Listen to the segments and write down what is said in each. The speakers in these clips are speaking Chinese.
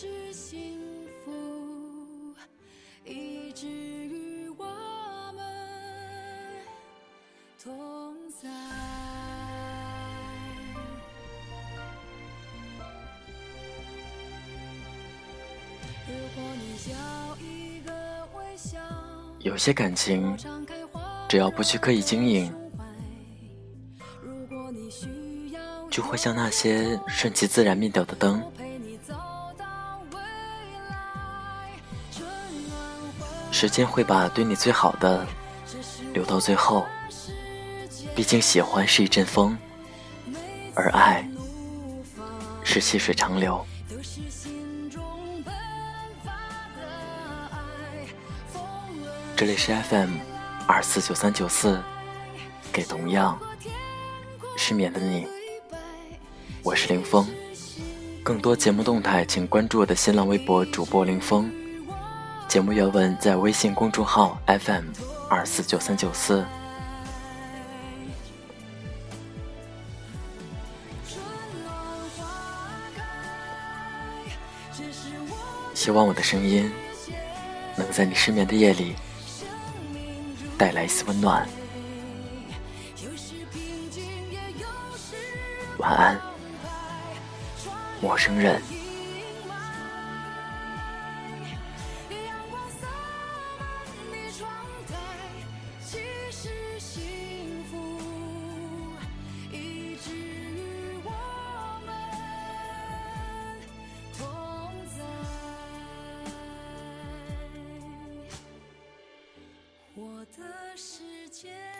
是幸福，以至于我们同在。如果你要一个微笑，有些感情只要不去刻意经营，就会像那些顺其自然灭掉的灯，时间会把对你最好的留到最后。毕竟喜欢是一阵风，而爱，是细水长流。这里是 FM 二四九三九四，给同样失眠的你，我是林峰。更多节目动态，请关注我的新浪微博主播林峰。节目原文在微信公众号 FM 二四九三九四。希望我的声音能在你失眠的夜里带来一丝温暖。晚安，陌生人。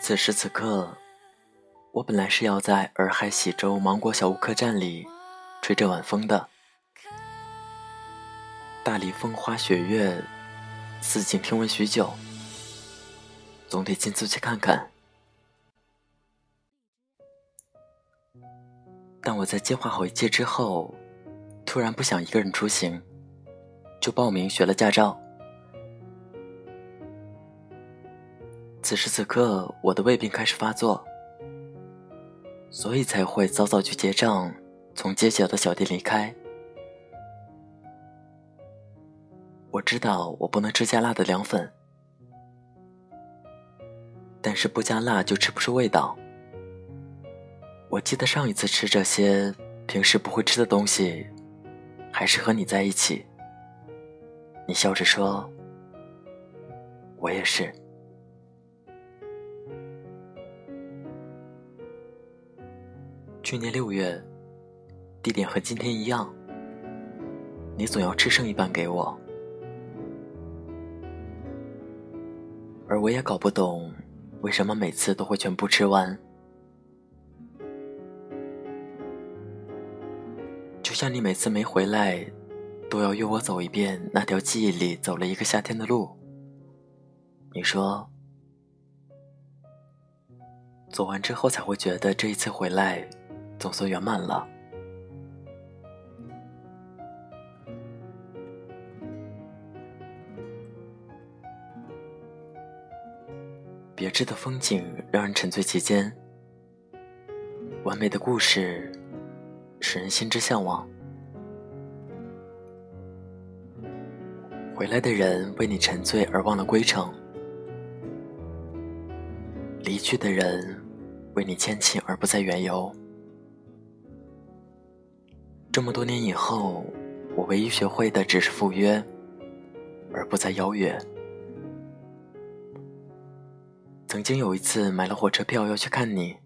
此时此刻，我本来是要在洱海喜洲芒果小屋客栈里吹着晚风的，大理风花雪月，四景听闻许久，总得亲自去看看。但我在计划好一切之后，突然不想一个人出行，就报名学了驾照。此时此刻，我的胃病开始发作，所以才会早早去结账，从街角的小店离开。我知道我不能吃加辣的凉粉，但是不加辣就吃不出味道。我记得上一次吃这些平时不会吃的东西，还是和你在一起。你笑着说：“我也是。”去年六月，地点和今天一样，你总要吃剩一半给我，而我也搞不懂为什么每次都会全部吃完。就像你每次没回来，都要约我走一遍那条记忆里走了一个夏天的路。你说，走完之后才会觉得这一次回来总算圆满了。别致的风景让人沉醉其间，完美的故事使人心之向往。回来的人为你沉醉而忘了归程，离去的人为你牵情而不再远游。这么多年以后，我唯一学会的只是赴约，而不再邀约。曾经有一次买了火车票要去看你，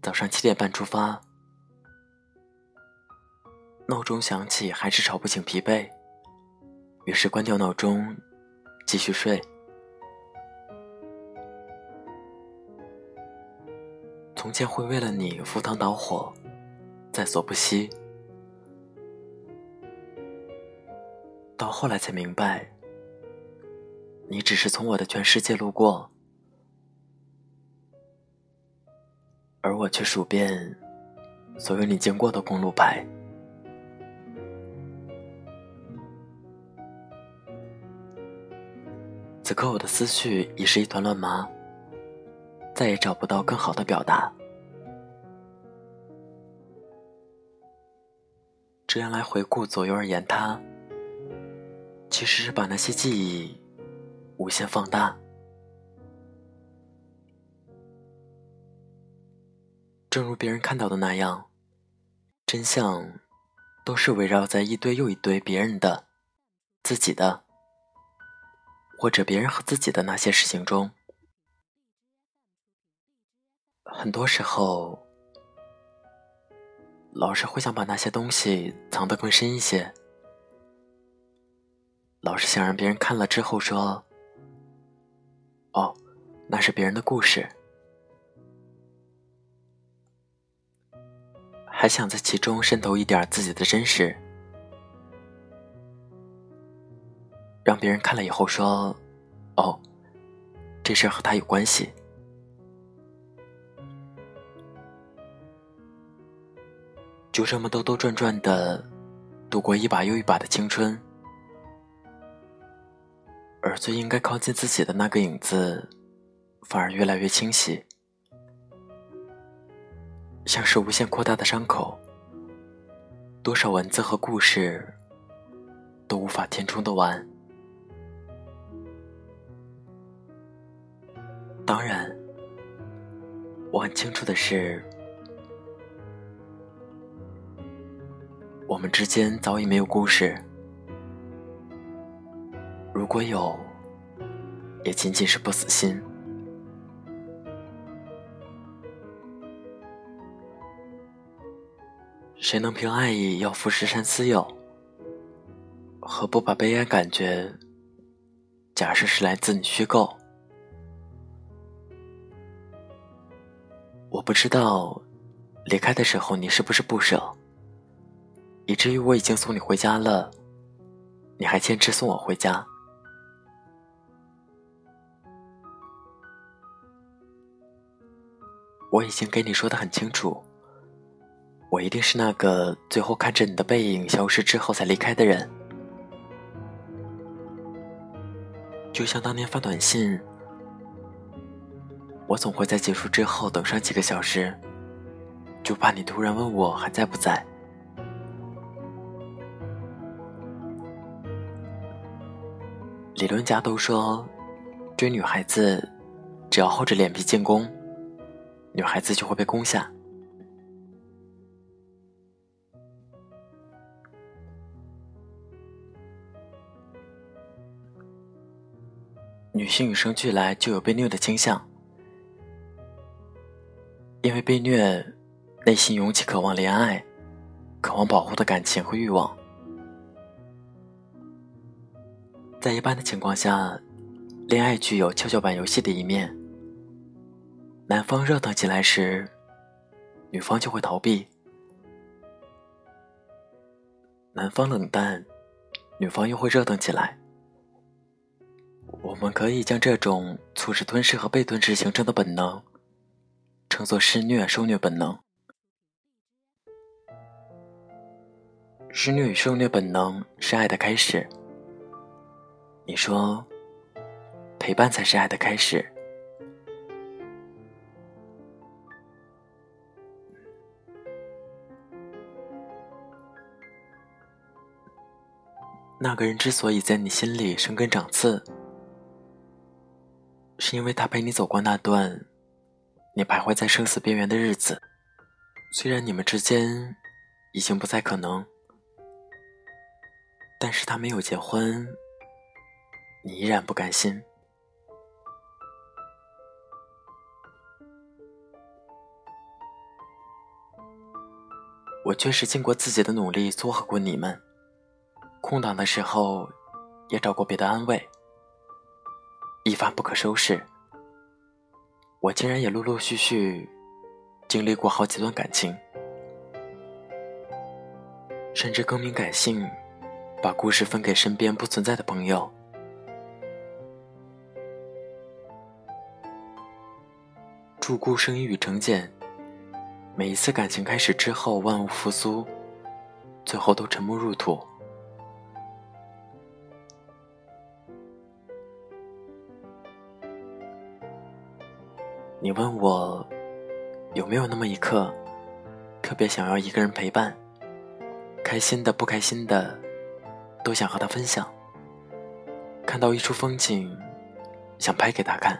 早上七点半出发，闹钟响起还是吵不醒疲惫，于是关掉闹钟，继续睡。从前会为了你赴汤蹈火，在所不惜，到后来才明白，你只是从我的全世界路过，而我却数遍所有你经过的公路牌。此刻我的思绪已是一团乱麻。再也找不到更好的表达。这样来回顾左右而言他，其实是把那些记忆无限放大。正如别人看到的那样，真相都是围绕在一堆又一堆别人的、自己的，或者别人和自己的那些事情中。很多时候，老是会想把那些东西藏得更深一些，老是想让别人看了之后说：“哦，那是别人的故事。”还想在其中渗透一点自己的真实，让别人看了以后说：“哦，这事和他有关系。”就这么兜兜转转的度过一把又一把的青春，而最应该靠近自己的那个影子，反而越来越清晰，像是无限扩大的伤口，多少文字和故事都无法填充的完。当然，我很清楚的是。我们之间早已没有故事，如果有，也仅仅是不死心。谁能凭爱意要赴石山私有？何不把悲哀感觉假设是来自你虚构？我不知道离开的时候你是不是不舍。以至于我已经送你回家了，你还坚持送我回家。我已经给你说的很清楚，我一定是那个最后看着你的背影消失之后才离开的人。就像当年发短信，我总会在结束之后等上几个小时，就怕你突然问我还在不在。理论家都说，追女孩子，只要厚着脸皮进攻，女孩子就会被攻下。女性与生俱来就有被虐的倾向，因为被虐，内心涌起渴望怜爱、渴望保护的感情和欲望。在一般的情况下，恋爱具有跷跷板游戏的一面。男方热腾起来时，女方就会逃避；男方冷淡，女方又会热腾起来。我们可以将这种促使吞噬和被吞噬形成的本能，称作施虐受虐本能。施虐与受虐本能是爱的开始。你说，陪伴才是爱的开始。那个人之所以在你心里生根长刺，是因为他陪你走过那段你徘徊在生死边缘的日子。虽然你们之间已经不再可能，但是他没有结婚，你依然不甘心。我确实尽过自己的努力撮合过你们，空档的时候也找过别的安慰，一发不可收拾。我竟然也陆陆续续经历过好几段感情。甚至更名改姓，把故事分给身边不存在的朋友。祝孤生意与成茧，每一次感情开始之后，万物复苏，最后都沉默入土。你问我有没有那么一刻，特别想要一个人陪伴？开心的、不开心的，都想和他分享。看到一处风景，想拍给他看；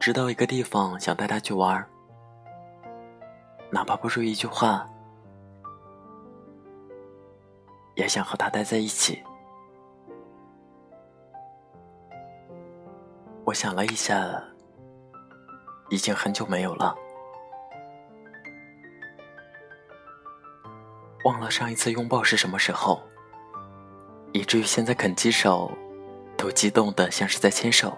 知道一个地方，想带他去玩哪怕不说一句话，也想和他待在一起。我想了一下，已经很久没有了。忘了上一次拥抱是什么时候，以至于现在啃鸡手，都激动的像是在牵手。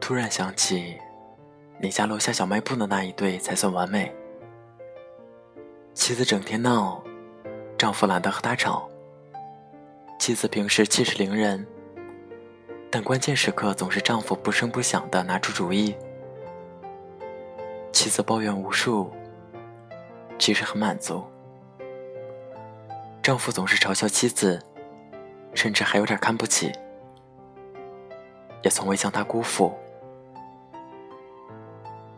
突然想起，你家楼下小卖部的那一对才算完美。妻子整天闹，丈夫懒得和她吵。妻子平时气势凌人。但关键时刻总是丈夫不声不响的拿出主意，妻子抱怨无数，其实很满足。丈夫总是嘲笑妻子，甚至还有点看不起，也从未将她辜负。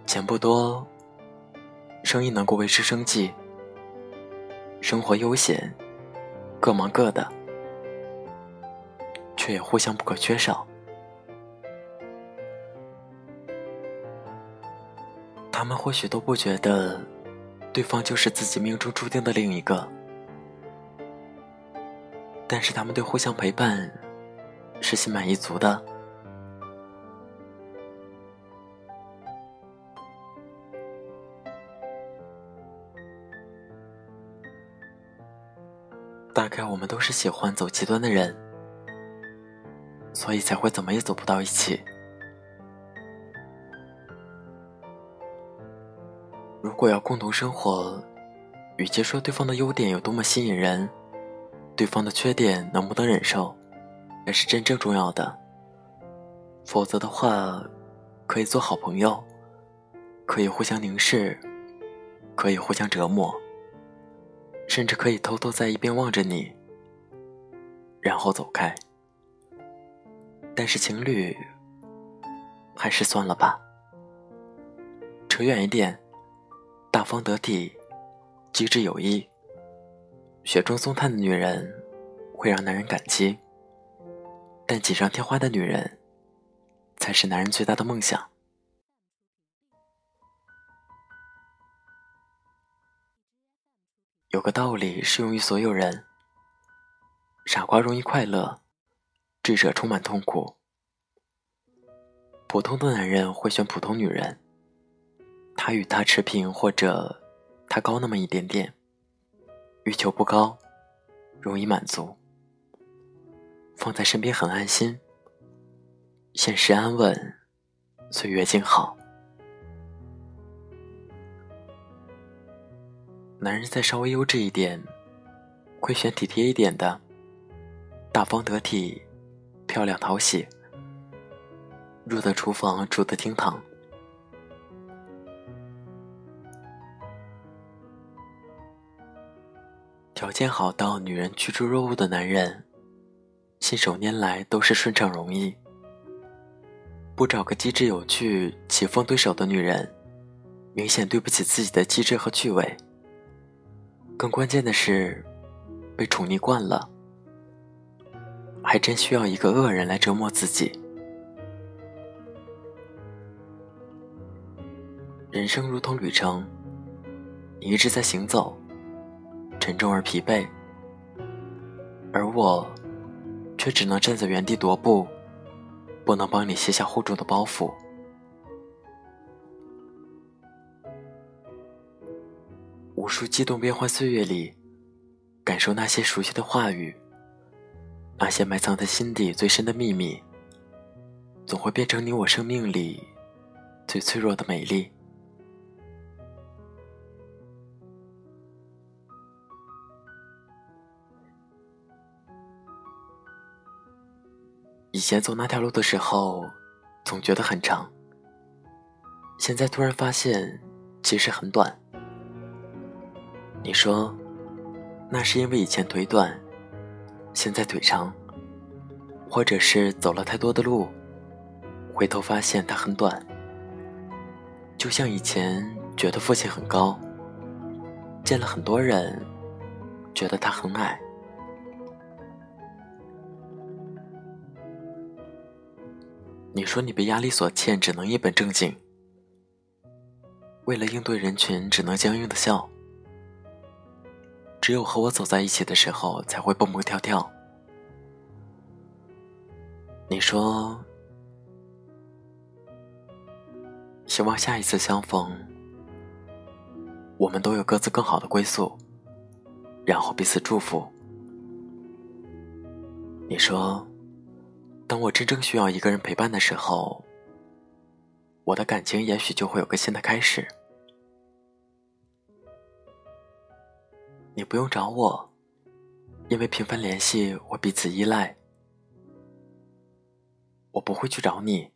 钱不多，生意能够维持生计，生活悠闲，各忙各的。却也互相不可缺少。他们或许都不觉得，对方就是自己命中注定的另一个，但是他们对互相陪伴是心满意足的。概我们都是喜欢走极端的人。所以才会怎么也走不到一起。如果要共同生活，与其说对方的优点有多么吸引人，对方的缺点能不能忍受，才是真正重要的。否则的话，可以做好朋友，可以互相凝视，可以互相折磨，甚至可以偷偷在一边望着你，然后走开。但是情侣，还是算了吧。扯远一点，大方得体、机智有义、雪中送炭的女人，会让男人感激；但锦上添花的女人，才是男人最大的梦想。有个道理适用于所有人：傻瓜容易快乐。智者充满痛苦。普通的男人会选普通女人，他与她持平，或者他高那么一点点，欲求不高，容易满足，放在身边很安心，现实安稳，岁月静好。男人再稍微优质一点，会选体贴一点的，大方得体。漂亮讨喜，入得厨房，住得厅堂。条件好到女人趋之若鹜的男人，信手拈来都是顺畅容易。不找个机智有趣、棋逢对手的女人，明显对不起自己的机智和趣味。更关键的是，被宠溺惯了。还真需要一个恶人来折磨自己。人生如同旅程，你一直在行走，沉重而疲惫，而我却只能站在原地踱步，不能帮你卸下厚重的包袱。无数激动变幻岁月里，感受那些熟悉的话语，那些埋藏在心底最深的秘密，总会变成你我生命里最脆弱的美丽。以前走那条路的时候，总觉得很长，现在突然发现，其实很短。你说，那是因为以前腿短，现在腿长，或者是走了太多的路，回头发现它很短。就像以前觉得父亲很高，见了很多人，觉得他很矮。你说你被压力所欠，只能一本正经，为了应对人群，只能僵硬的笑。只有和我走在一起的时候，才会蹦蹦跳跳。你说，希望下一次相逢，我们都有各自更好的归宿，然后彼此祝福。你说，当我真正需要一个人陪伴的时候，我的感情也许就会有个新的开始。你不用找我，因为频繁联系，我彼此依赖。我不会去找你，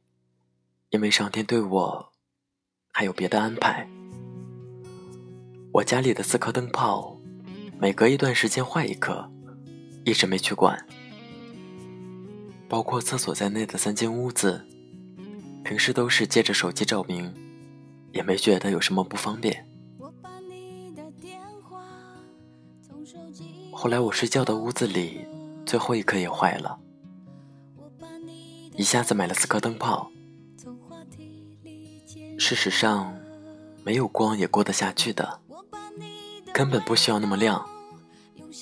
因为上天对我还有别的安排。我家里的四颗灯泡，每隔一段时间换一颗，一直没去管。包括厕所在内的三间屋子，平时都是借着手机照明，也没觉得有什么不方便。后来我睡觉的屋子里，最后一颗也坏了，一下子买了四颗灯泡。事实上，没有光也过得下去的，根本不需要那么亮。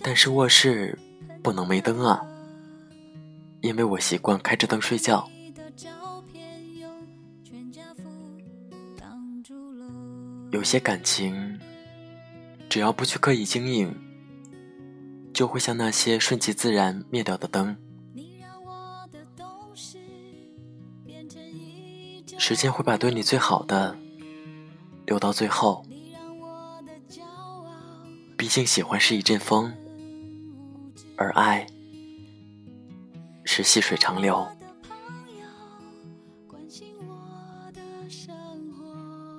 但是卧室不能没灯啊，因为我习惯开着灯睡觉。有些感情，只要不去刻意经营。就会像那些顺其自然灭掉的灯，时间会把对你最好的留到最后。毕竟喜欢是一阵风，而爱是细水长流。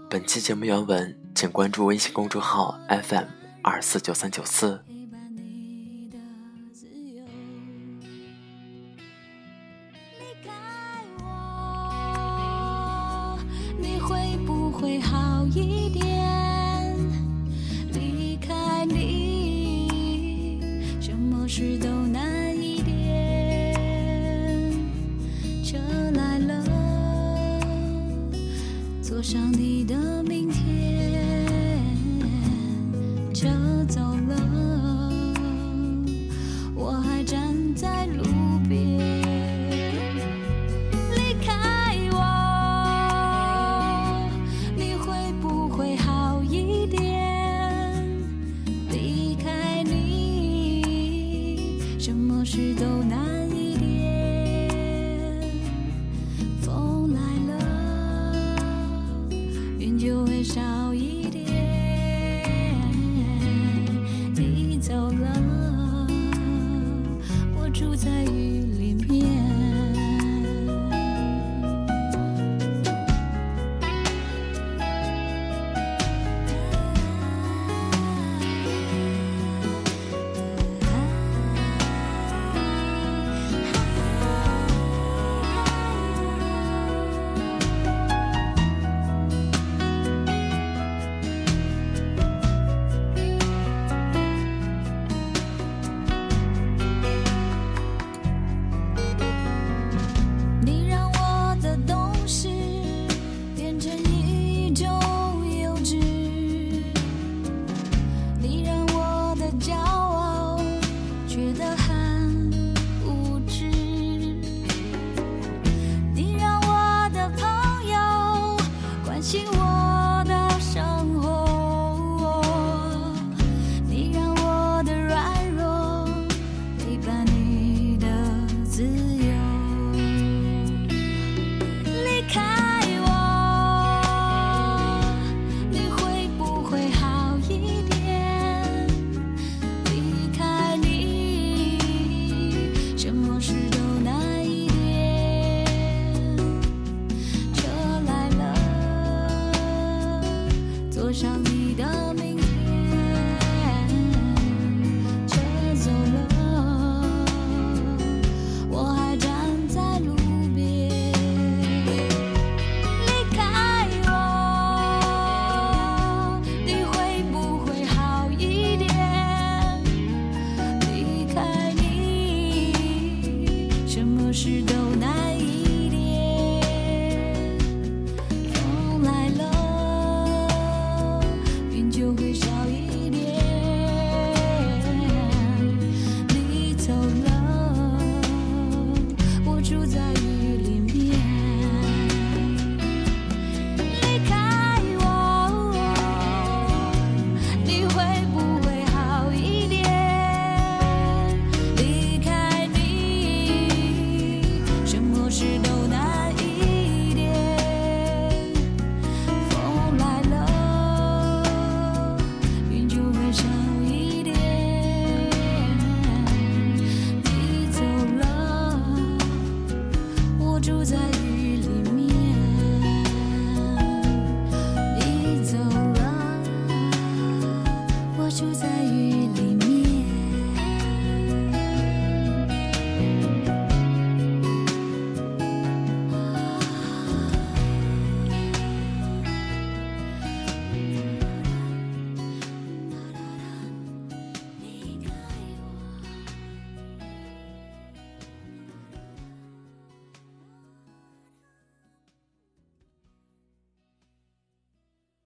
本期节目原文，请关注微信公众号 FM 二四九三九四。